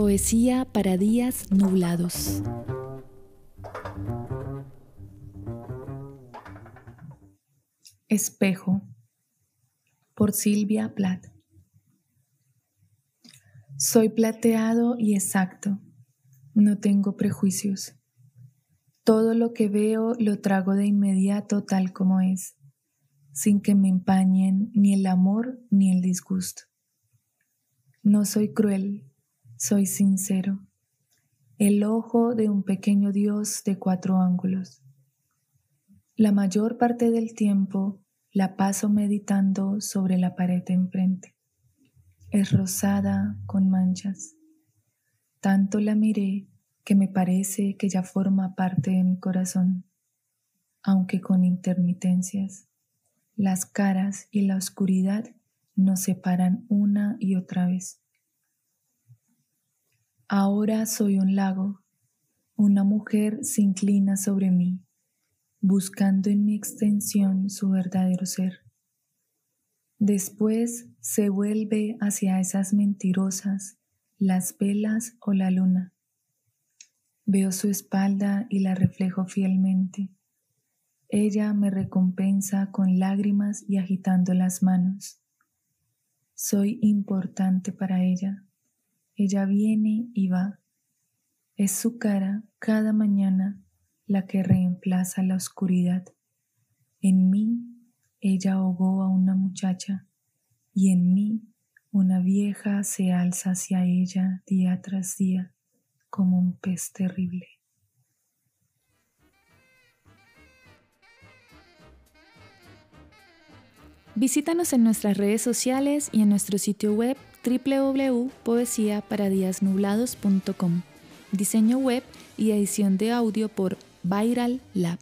Poesía para días nublados. Espejo por Silvia Plath. Soy plateado y exacto. No tengo prejuicios. Todo lo que veo lo trago de inmediato tal como es, sin que me empañen ni el amor ni el disgusto. No soy cruel, soy sincero, el ojo de un pequeño Dios de cuatro ángulos. La mayor parte del tiempo la paso meditando sobre la pared de enfrente. Es rosada con manchas. Tanto la miré que me parece que ya forma parte de mi corazón, aunque con intermitencias. Las caras y la oscuridad nos separan una y otra vez. Ahora soy un lago, una mujer se inclina sobre mí, buscando en mi extensión su verdadero ser. Después se vuelve hacia esas mentirosas, las velas o la luna. Veo su espalda y la reflejo fielmente. Ella me recompensa con lágrimas y agitando las manos. Soy importante para ella. Ella viene y va. Es su cara cada mañana la que reemplaza la oscuridad. En mí ella ahogó a una muchacha y en mí una vieja se alza hacia ella día tras día como un pez terrible. Visítanos en nuestras redes sociales y en nuestro sitio web www.poesiaparadiasnublados.com. Diseño web y edición de audio por Viral Lab.